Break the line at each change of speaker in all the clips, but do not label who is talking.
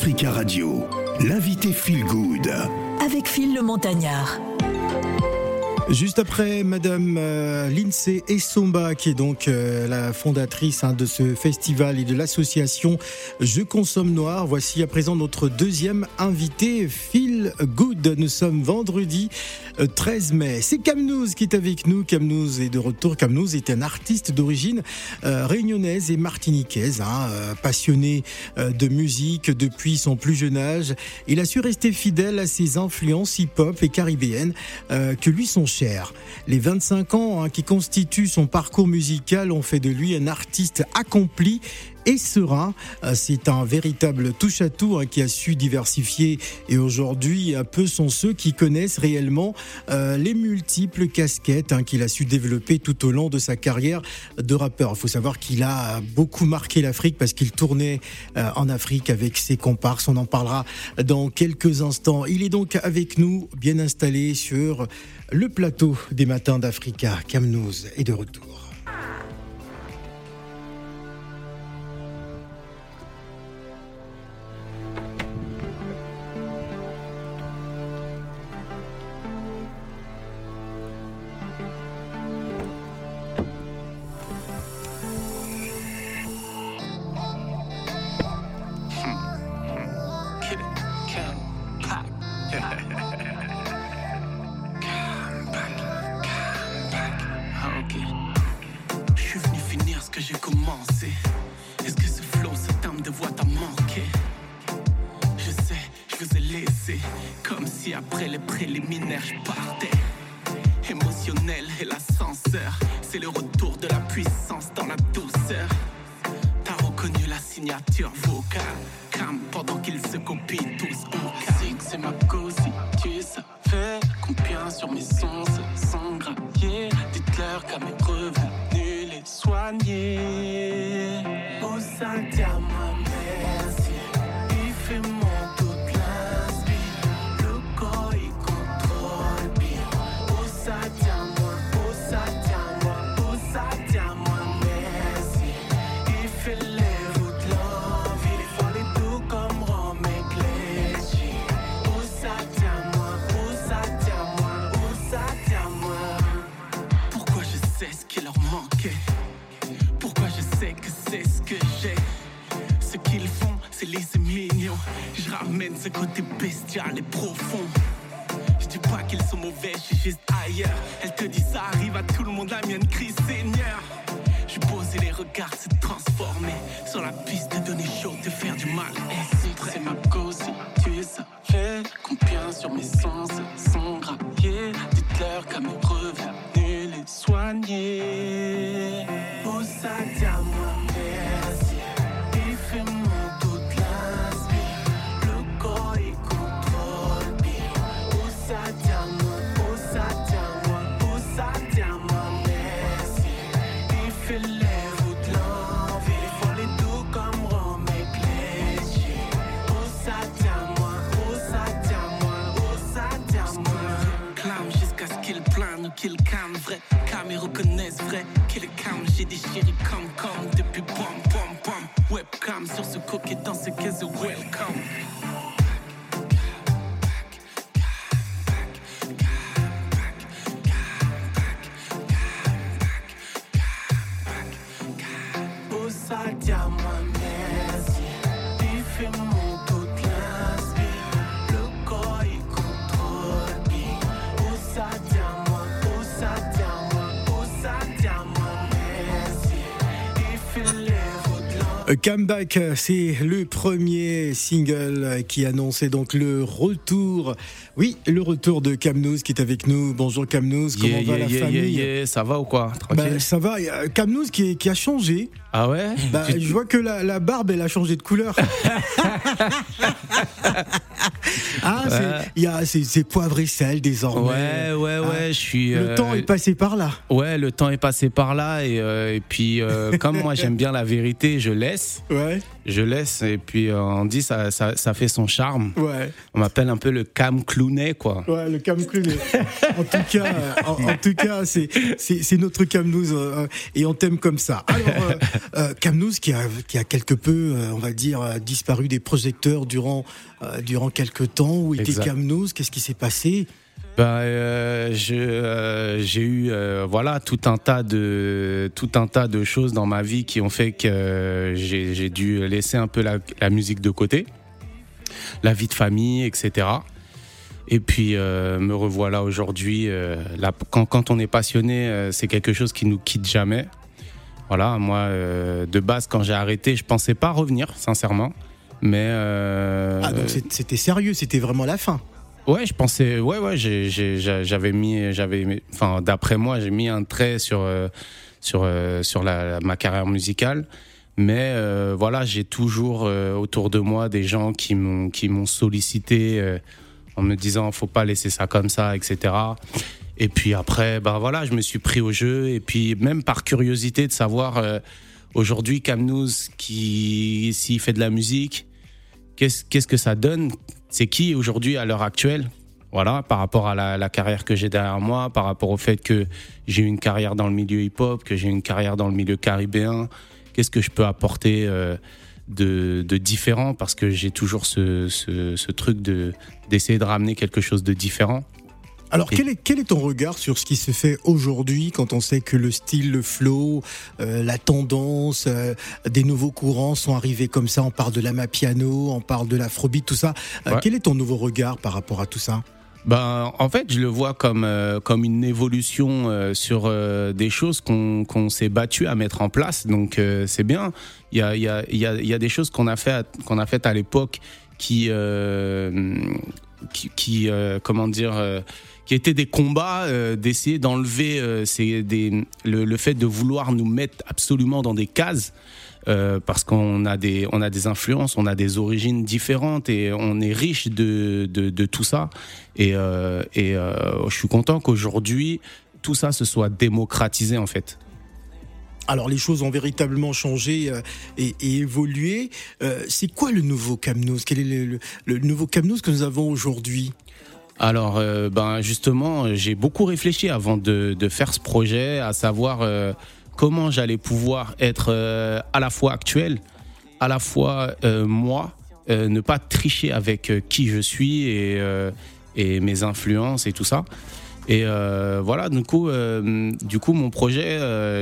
Africa Radio, l'invité Feel Good.
Avec Phil le Montagnard.
Juste après, Madame euh, Lindsay Essomba, qui est donc euh, la fondatrice hein, de ce festival et de l'association Je consomme noir. Voici à présent notre deuxième invité, Phil Good. Nous sommes vendredi 13 euh, mai. C'est Camnouz qui est avec nous. Camnouz est de retour. Camnouz est un artiste d'origine réunionnaise et martiniquaise, hein, passionné de musique depuis son plus jeune âge. Il a su rester fidèle à ses influences hip-hop et caribéennes que lui sont les 25 ans hein, qui constituent son parcours musical ont fait de lui un artiste accompli et serein. Euh, c'est un véritable touche-à-tout hein, qui a su diversifier et aujourd'hui peu sont ceux qui connaissent réellement euh, les multiples casquettes hein, qu'il a su développer tout au long de sa carrière de rappeur. Il faut savoir qu'il a beaucoup marqué l'Afrique parce qu'il tournait euh, en Afrique avec ses comparses. On en parlera dans quelques instants. Il est donc avec nous, bien installé sur le plateau des matins d'Africa. Camnouz est de retour. C'est le retour de la puissance dans la douceur. T'as reconnu la signature vocale. Cam pendant qu'ils se copient tous au C'est ma cause, si tu savais combien sur mes sons se sont. Dites-leur qu'à ce côté bestial et profond. Je dis pas qu'ils sont mauvais, je suis juste ailleurs. Elle te dit ça arrive à tout le monde, la mienne crie Seigneur. Je posé les regards se transformer sur la piste de donner chaud, de faire du mal. Eh, c'est ma cause, si tu savais combien sur mes sens sont. Dites-leur qu'à me revenir les soigner. Oh, ça, kill cam vrai, cam ils reconnaissent vrai, kill cam, j'ai déchiré comme comme depuis pom pom pom, webcam sur ce coquet dans ce caisse welcome. Diamant. Comeback, c'est le premier single qui annonçait donc le retour. Oui, le retour de Camnouz qui est avec nous. Bonjour Camnouz, comment va la famille
Ça va ou quoi?
Bah, Ça va. Camnouz qui, qui, a changé.
Ah ouais?
Bah, Je vois que la, barbe, elle a changé de couleur.
ah, a c'est poivre et sel désormais.
Ouais, ouais, ouais. Ah, je suis.
Le temps est passé par là.
Ouais, le temps est passé par là et, et puis comme moi j'aime bien la vérité, je laisse.
Ouais
je laisse et puis euh, on dit ça, ça, ça fait son charme.
Ouais.
On m'appelle un peu le Cam Clooney quoi.
Ouais, le Cam Clooney. en tout cas, en, tout cas, c'est c'est notre Camnouz euh, et on t'aime comme ça. Alors euh, qui a qui a quelque peu, on va dire, disparu des projecteurs durant durant quelques temps. Où était Qu'est-ce qui s'est passé?
Euh, j'ai eu euh, voilà tout un tas de tout un tas de choses dans ma vie qui ont fait que j'ai dû laisser un peu la, musique de côté, la vie de famille, etc. Et puis me revoilà aujourd'hui. quand, quand on est passionné, c'est quelque chose qui nous quitte jamais. Voilà, moi de base quand j'ai arrêté, je pensais pas revenir, sincèrement. Mais
ah donc c'était sérieux, c'était vraiment la fin.
Ouais, je pensais, ouais, ouais, j'avais mis, j'avais, enfin, d'après moi, j'ai mis un trait sur euh, sur euh, sur la, ma carrière musicale. Mais euh, voilà, j'ai toujours autour de moi des gens qui m'ont qui m'ont sollicité en me disant faut pas laisser ça comme ça, etc. Et puis après, ben voilà, je me suis pris au jeu. Et puis même par curiosité de savoir aujourd'hui Camnouz qui s'il fait de la musique, qu'est-ce que ça donne? C'est qui aujourd'hui à l'heure actuelle? Voilà, par rapport à la, carrière que j'ai derrière moi, par rapport au fait que j'ai une carrière dans le milieu hip-hop, que j'ai une carrière dans le milieu caribéen, qu'est-ce que je peux apporter euh, de, différent? Parce que j'ai toujours ce, ce truc de d'essayer de ramener quelque chose de différent.
Alors, quel est, quel est ton regard sur ce qui se fait aujourd'hui quand on sait que le style, le flow, euh, la tendance, euh, des nouveaux courants sont arrivés comme ça On parle de la piano, on parle de l'afrobeat, tout ça. Euh, quel est ton nouveau regard par rapport à tout ça?
Ben, en fait, je le vois comme comme une évolution sur des choses qu'on qu'on s'est battu à mettre en place. Donc c'est bien. Il y a il y a il y a, y a des choses qu'on a fait qu'on a faites à l'époque qui qui, qui comment dire qui étaient des combats euh, d'essayer d'enlever euh, le, fait de vouloir nous mettre absolument dans des cases. Euh, parce qu'on a des on a des influences, on a des origines différentes et on est riche de, de, tout ça. Et, et je suis content qu'aujourd'hui tout ça se soit démocratisé en fait.
Alors les choses ont véritablement changé et, évolué. c'est quoi le nouveau Camnos Quel est le nouveau Camnos que nous avons aujourd'hui?
Alors, euh, ben justement, j'ai beaucoup réfléchi avant de, faire ce projet, à savoir euh, comment j'allais pouvoir être euh, à la fois actuel, à la fois moi, ne pas tricher avec qui je suis et, et mes influences et tout ça. Et voilà, du coup, du coup, mon projet,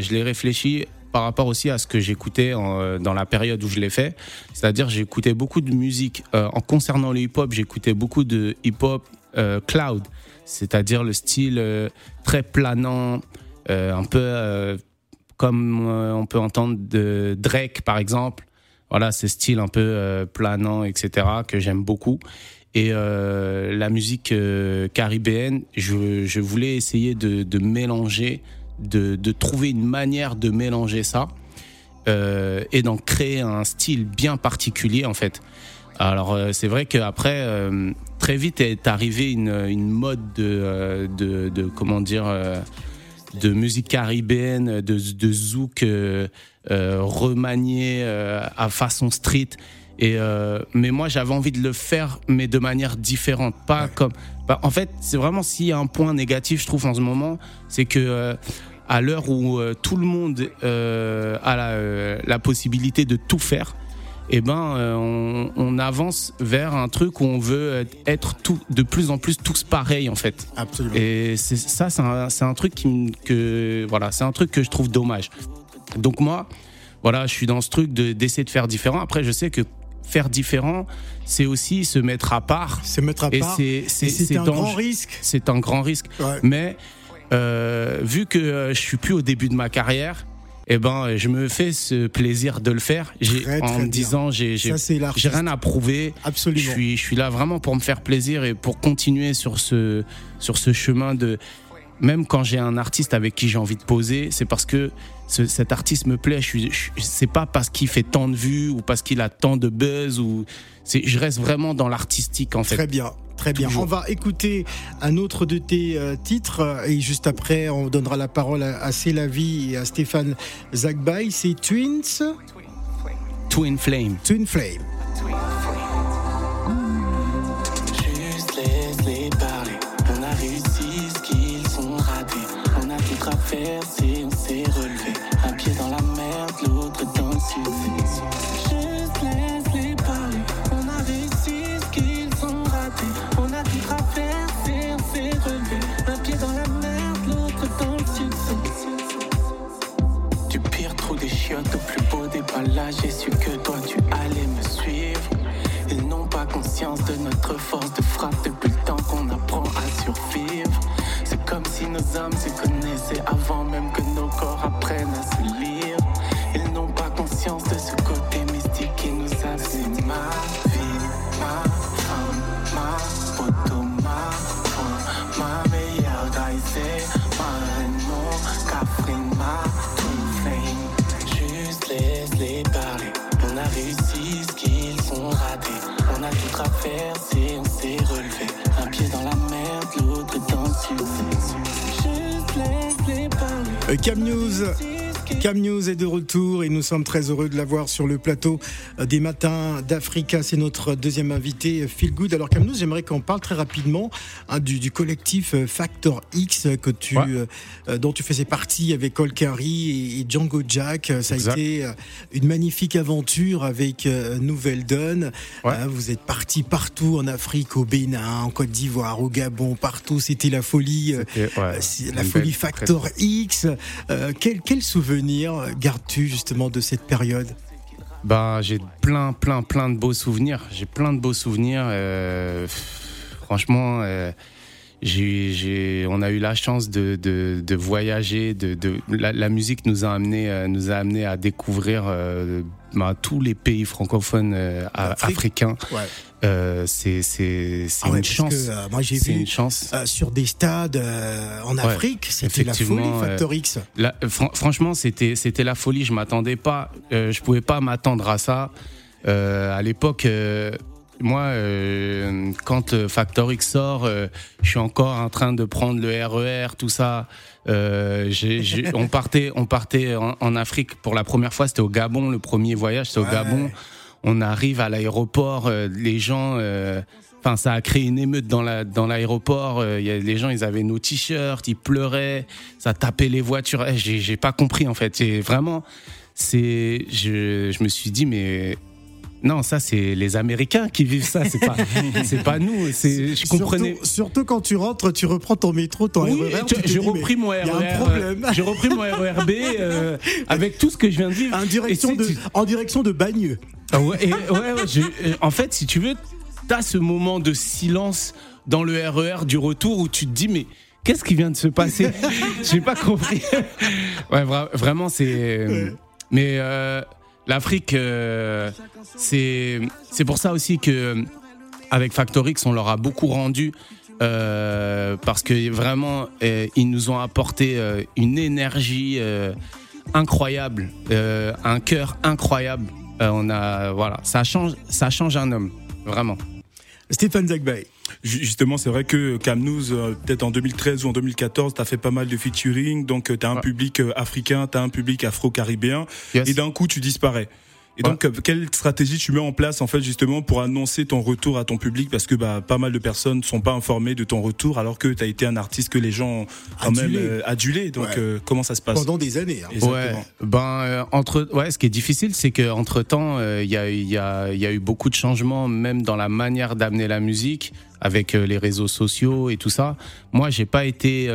je l'ai réfléchi par rapport aussi à ce que j'écoutais dans la période où je l'ai fait. C'est-à-dire, j'écoutais beaucoup de musique. en concernant le hip-hop, j'écoutais beaucoup de hip-hop euh, cloud, c'est-à-dire le style euh, très planant, euh, un peu comme on peut entendre de Drake par exemple. Voilà, ce style un peu planant, etc., que j'aime beaucoup. Et la musique caribéenne, je, voulais essayer de, mélanger, de, de, trouver une manière de mélanger ça et d'en créer un style bien particulier en fait. Alors c'est vrai qu'après, très vite est arrivée une, une mode de, euh, de, de, comment dire euh, de musique caribéenne, de, de zouk euh, remanié à façon street. Et mais moi j'avais envie de le faire, mais de manière différente, pas comme. Bah, en fait, c'est vraiment s'il y a un point négatif, je trouve en ce moment, c'est que à l'heure où tout le monde a la, la, possibilité de tout faire, eh ben, euh, on, avance vers un truc où on veut être tout, de plus en plus tous pareils en fait.
Absolument.
Et ça, c'est un, truc qui, que voilà, c'est un truc que je trouve dommage. Donc moi, voilà, je suis dans ce truc d'essayer de faire différent. Après, je sais que faire différent, c'est aussi se mettre à part.
Se mettre à part. C'est un grand risque.
C'est un grand risque. Mais euh, vu que euh, je suis plus au début de ma carrière, eh ben, je me fais ce plaisir de le faire. J'ai, en me disant, j'ai, j'ai, rien à prouver.
Absolument.
Je suis, je suis là vraiment pour me faire plaisir et pour continuer sur ce, sur ce chemin de, même quand j'ai un artiste avec qui j'ai envie de poser, c'est parce que cet artiste me plaît. Je suis, c'est pas parce qu'il fait tant de vues ou parce qu'il a tant de buzz ou c'est, je reste vraiment dans l'artistique en fait.
Très bien. Très bien. On va écouter un autre de tes euh, titres et juste après, on donnera la parole à, à et à Stéphane Zagbay. C'est Twins.
Twin Flame.
Twin Flame.
J'ai su que toi tu allais me suivre. Ils n'ont pas conscience de notre force de frappe depuis le temps qu'on apprend à survivre. C'est comme si nos âmes se connaissaient avant même que nos corps apprennent à se lire.
Cam News. Cam News est de retour et nous sommes très heureux de l'avoir sur le plateau des matins d'Africa. C'est notre deuxième invité, Phil Good. Alors Cam News, j'aimerais qu'on parle très rapidement hein, du, collectif Factor X que tu, euh, dont tu faisais partie avec Cole et, Django Jack. Ça a été euh, une magnifique aventure avec euh, Nouvelle Donne. vous êtes parti partout en Afrique, au Bénin, en Côte d'Ivoire, au Gabon, partout. C'était la folie, la folie Factor X. quel, quel souvenir gardes-tu justement de cette période?
Bah, j'ai plein, plein, plein de beaux souvenirs. J'ai plein de beaux souvenirs. Euh, franchement, euh, j'ai, on a eu la chance de, de, voyager. De, de la, musique nous a amené, euh, nous a amené à découvrir bah, tous les pays francophones africains. Euh, c'est c'est c'est ah une chance.
Euh, moi j'ai vu une chance. Euh, sur des stades en Afrique, c'était la folie Factor X.
franchement, c'était c'était la folie. Je m'attendais pas, je pouvais pas m'attendre à ça. à l'époque, moi, quand Factor X sort, je suis encore en train de prendre le RER, e tout ça. on partait, on partait en, Afrique pour la première fois. C'était au Gabon, le premier voyage, c'était au Gabon on arrive à l'aéroport, euh, les gens, euh, enfin ça a créé une émeute dans la dans l'aéroport. Euh, les gens, ils avaient nos t-shirts, ils pleuraient, ça tapait les voitures. Eh, j'ai pas compris en fait. C'est vraiment, c'est, je, je me suis dit mais non, ça c'est les Américains qui vivent ça, c'est pas, c'est pas nous. C'est, je comprenais.
Surtout, quand tu rentres, tu reprends ton métro, ton
oui, RER. J'ai repris mon RER. J'ai repris mon RERB avec tout ce que je viens de vivre.
En direction de, en direction de Bagneux.
Ah ouais, euh, en fait, si tu veux, t'as ce moment de silence dans le RER e du retour où tu te dis, mais qu'est-ce qui vient de se passer? J'ai pas compris. ouais, vraiment, c'est. Mais euh, l'Afrique, euh, c'est pour ça aussi que avec Factorix, on leur a beaucoup rendu. parce que vraiment, ils nous ont apporté une énergie incroyable, un cœur incroyable. Euh, on a, voilà, ça change, ça change un homme, vraiment.
Stéphane Zagbay.
Justement, c'est vrai que Cam News, euh, peut-être en 2013 ou en 2014, tu as fait pas mal de featuring, donc euh, tu as un public africain, tu as un public afro-caribéen, et d'un coup tu disparais. Et donc, euh, quelle stratégie tu mets en place en fait justement pour annoncer ton retour à ton public? Parce que bah, pas mal de personnes ne sont pas informées de ton retour alors que tu as été un artiste que les gens quand même euh, adulé. Donc euh, comment ça se passe?
Pendant des années.
Hein. Ouais. Ben entre ouais, ce qui est difficile, c'est que entre temps, il y a, y, a, y a eu beaucoup de changements même dans la manière d'amener la musique avec les réseaux sociaux et tout ça. Moi, j'ai pas été,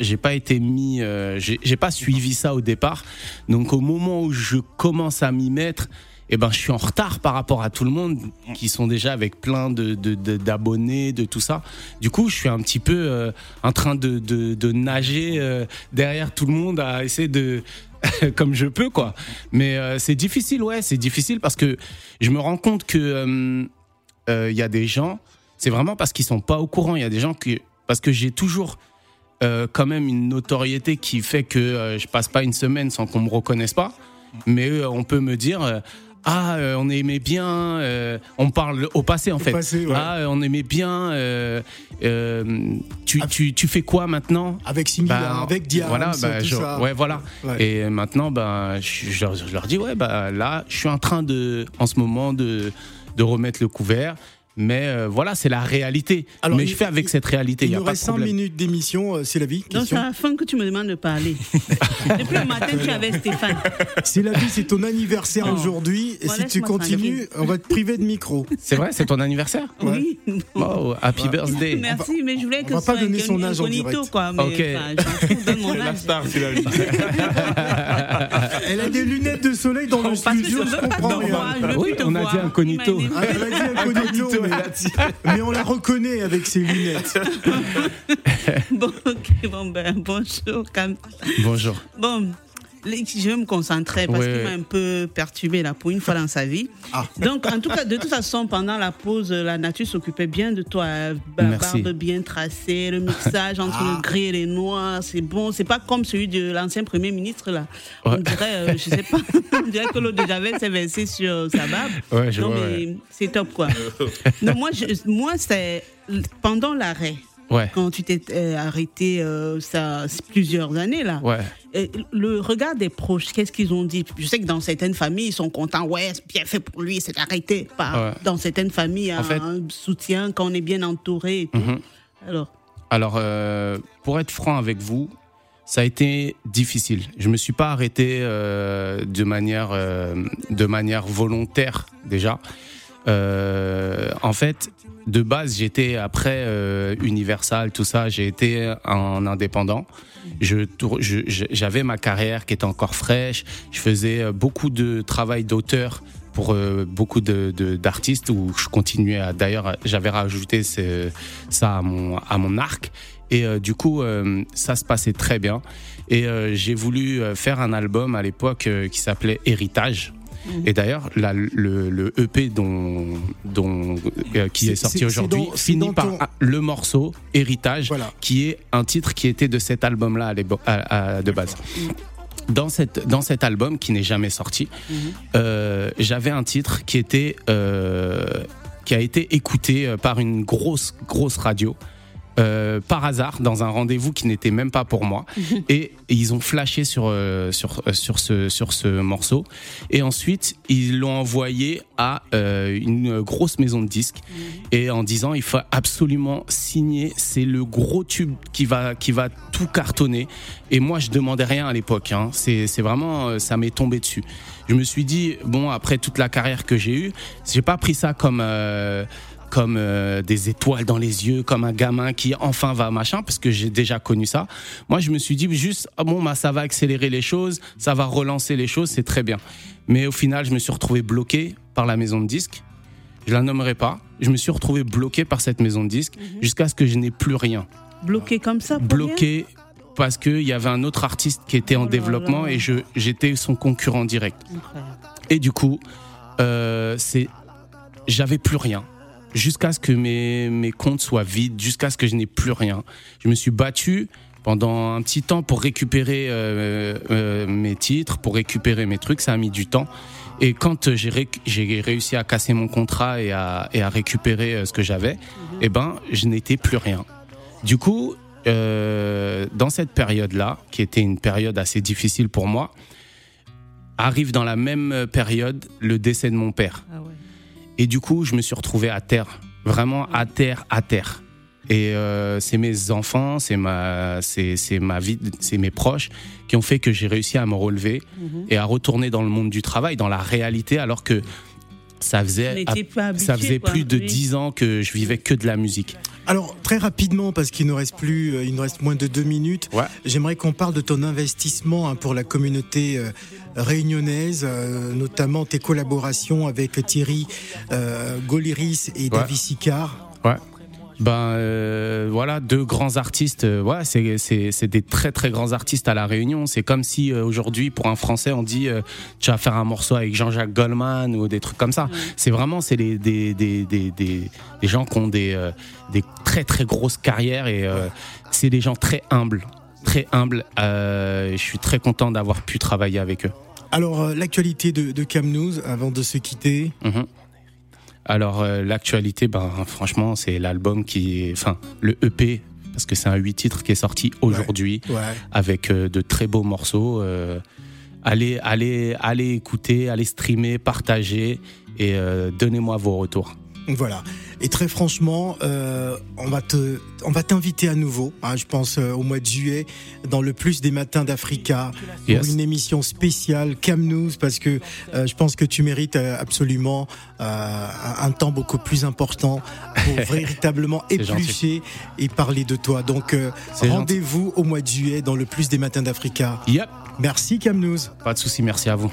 j'ai pas été mis, j'ai pas suivi ça au départ. Donc, au moment où je commence à m'y mettre, eh ben, je suis en retard par rapport à tout le monde qui sont déjà avec plein de, d'abonnés, de, tout ça. Du coup, je suis un petit peu euh, en train de, de nager euh, derrière tout le monde à essayer de comme je peux quoi. Mais euh, c'est difficile, ouais, c'est difficile parce que je me rends compte que il y a des gens, c'est vraiment parce qu'ils sont pas au courant. Il y a des gens que parce que j'ai toujours quand même une notoriété qui fait que je passe pas une semaine sans qu'on me reconnaisse pas. Mais on peut me dire ah, euh, on aimait bien. Euh, on parle au passé en fait. Ah, euh, on aimait bien. Tu, tu, tu, fais quoi maintenant?
Avec Simila, bah, avec Diane,
voilà,
bah, tout ça.
Ouais, voilà. Et maintenant, bah, je, je, leur dis ouais, bah là, je suis en train de, en ce moment, de de remettre le couvert. Mais euh, voilà, c'est la réalité. mais je fais avec cette réalité.
Il
y a
reste 5 minutes d'émission, euh, c'est la vie.
Non, c'est à la fin que tu me demandes de parler. Depuis le matin, tu avais Stéphane.
C'est la vie, c'est ton anniversaire oh. aujourd'hui. Et si tu continues, on va te priver de micro.
C'est vrai, c'est ton anniversaire
Oui.
Oh, happy birthday.
Merci, mais je voulais que
on va pas donner son âge en direct.
Quoi, mais,
ok.
Enfin, mon âge. La star, c'est la vie.
Elle a des lunettes de soleil dans le studio, je comprends rien.
Oui, on a dit incognito.
Ah, elle a dit incognito mais, on la reconnaît avec ses lunettes.
bon, ok, bon, ben, bonjour, Cam.
Bonjour.
Bon, je vais me concentrer parce qu'il m'a un peu perturbé là pour une fois dans sa vie. Ah. Donc, en tout cas, de toute façon, pendant la pause, la nature s'occupait bien de toi. La barbe bien tracée, le mixage entre le ah. gris et les noirs, c'est bon. C'est pas comme celui de l'ancien premier ministre là. On dirait, euh, je sais pas, on dirait que l'eau de Javel s'est versée sur sa barbe.
Ouais, je
non, mais c'est top quoi. non, moi, moi c'est pendant l'arrêt. Quand tu t'es euh, arrêté euh, ça plusieurs années là. Le regard des proches, qu'est-ce qu'ils ont dit? Je sais que dans certaines familles, ils sont contents. Ouais, c'est bien fait pour lui, c'est arrêté. Dans certaines familles, un, un soutien quand on est bien entouré. Mhm. Alors?
Alors, euh, pour être franc avec vous, ça a été difficile. Je me suis pas arrêté de manière de manière volontaire déjà. en fait, de base, j'étais après euh, Universal, tout ça, j'ai été en indépendant. J'avais ma carrière qui était encore fraîche. Je faisais euh, beaucoup de travail d'auteur pour euh, beaucoup de, d'artistes où je continuais à. D'ailleurs, j'avais rajouté ça à mon à mon arc. Et du coup, ça se passait très bien. Et j'ai voulu faire un album à l'époque qui s'appelait Héritage. Et d'ailleurs, le, EP dont, dont, euh, qui est, sorti aujourd'hui finit par le morceau Héritage, qui est un titre qui était de cet album-là de base. Dans, cette, dans cet album qui n'est jamais sorti, mhm. euh, j'avais un titre qui était euh, qui a été écouté par une grosse grosse radio euh, par hasard dans un rendez-vous qui n'était même pas pour moi. Et, ils ont flashé sur euh, sur euh, sur ce sur ce morceau. Et ensuite ils l'ont envoyé à une grosse maison de disques. Et en disant il faut absolument signer. C'est le gros tube qui va qui va tout cartonner. Et moi je demandais rien à l'époque hein. c'est c'est vraiment ça m'est tombé dessus. Je me suis dit bon après toute la carrière que j'ai eue j'ai pas pris ça comme comme euh, des étoiles dans les yeux, comme un gamin qui enfin va machin, parce que j'ai déjà connu ça. Moi, je me suis dit juste, ah bon, bah, ça va accélérer les choses, ça va relancer les choses, c'est très bien. Mais au final, je me suis retrouvé bloqué par la maison de disques. Je la nommerai pas. Je me suis retrouvé bloqué par cette maison de disques mhm. jusqu'à ce que je n'ai plus rien.
Bloqué comme ça
Bloqué parce qu'il y avait un autre artiste qui était en oh développement et je j'étais son concurrent direct. Et du coup, euh, c'est j'avais plus rien jusqu'à ce que mes, mes comptes soient vides, jusqu'à ce que je n'ai plus rien. Je me suis battu pendant un petit temps pour récupérer euh, euh, mes titres, pour récupérer mes trucs. Ça a mis du temps. Et quand j'ai réussi à casser mon contrat et à, et à récupérer euh, ce que j'avais, mhm. eh ben, je n'étais plus rien. Du coup, euh, dans cette période-là, qui était une période assez difficile pour moi, arrive dans la même période le décès de mon père. Ah ouais. Et du coup, je me suis retrouvé à terre, vraiment à terre, à terre. Et euh, c'est mes enfants, c'est ma, c'est, ma vie, c'est mes proches qui ont fait que j'ai réussi à me relever mhm. et à retourner dans le monde du travail, dans la réalité, alors que ça faisait, ça faisait plus de dix ans que je vivais que de la musique.
Alors très rapidement, parce qu'il nous reste plus, euh, il nous reste moins de deux minutes. J'aimerais qu'on parle de ton investissement hein, pour la communauté euh, réunionnaise, euh, notamment tes collaborations avec Thierry Goliris et David Sicard.
Ouais. Ben euh, voilà, deux grands artistes. Euh, ouais, c'est c'est des très très grands artistes à la Réunion. C'est comme si euh, aujourd'hui pour un Français on dit tu vas faire un morceau avec Jean-Jacques Goldman ou des trucs comme ça. C'est vraiment c'est des des, des des, des gens qui ont des des très très grosses carrières et c'est des gens très humbles, très humbles. je suis très content d'avoir pu travailler avec eux.
Alors, l'actualité de, de Cam News, avant de se quitter mhm.
Alors, l'actualité, ben, franchement, c'est l'album qui Enfin, le EP parce que c'est un 8 titres qui est sorti aujourd'hui avec euh, de très beaux morceaux. Euh, allez, allez, allez écouter, allez streamer, partager et euh, donnez-moi vos retours.
Voilà. Et très franchement, euh, on va te, on va t'inviter à nouveau. Hein, je pense euh, au mois de juillet dans le plus des matins d'Africa pour une émission spéciale Cam News parce que euh, je pense que tu mérites absolument un temps beaucoup plus important pour véritablement éplucher et parler de toi. Donc rendez-vous au mois de juillet dans le plus des matins d'Africa.
Yep.
Merci Cam News.
Pas de souci, merci à vous.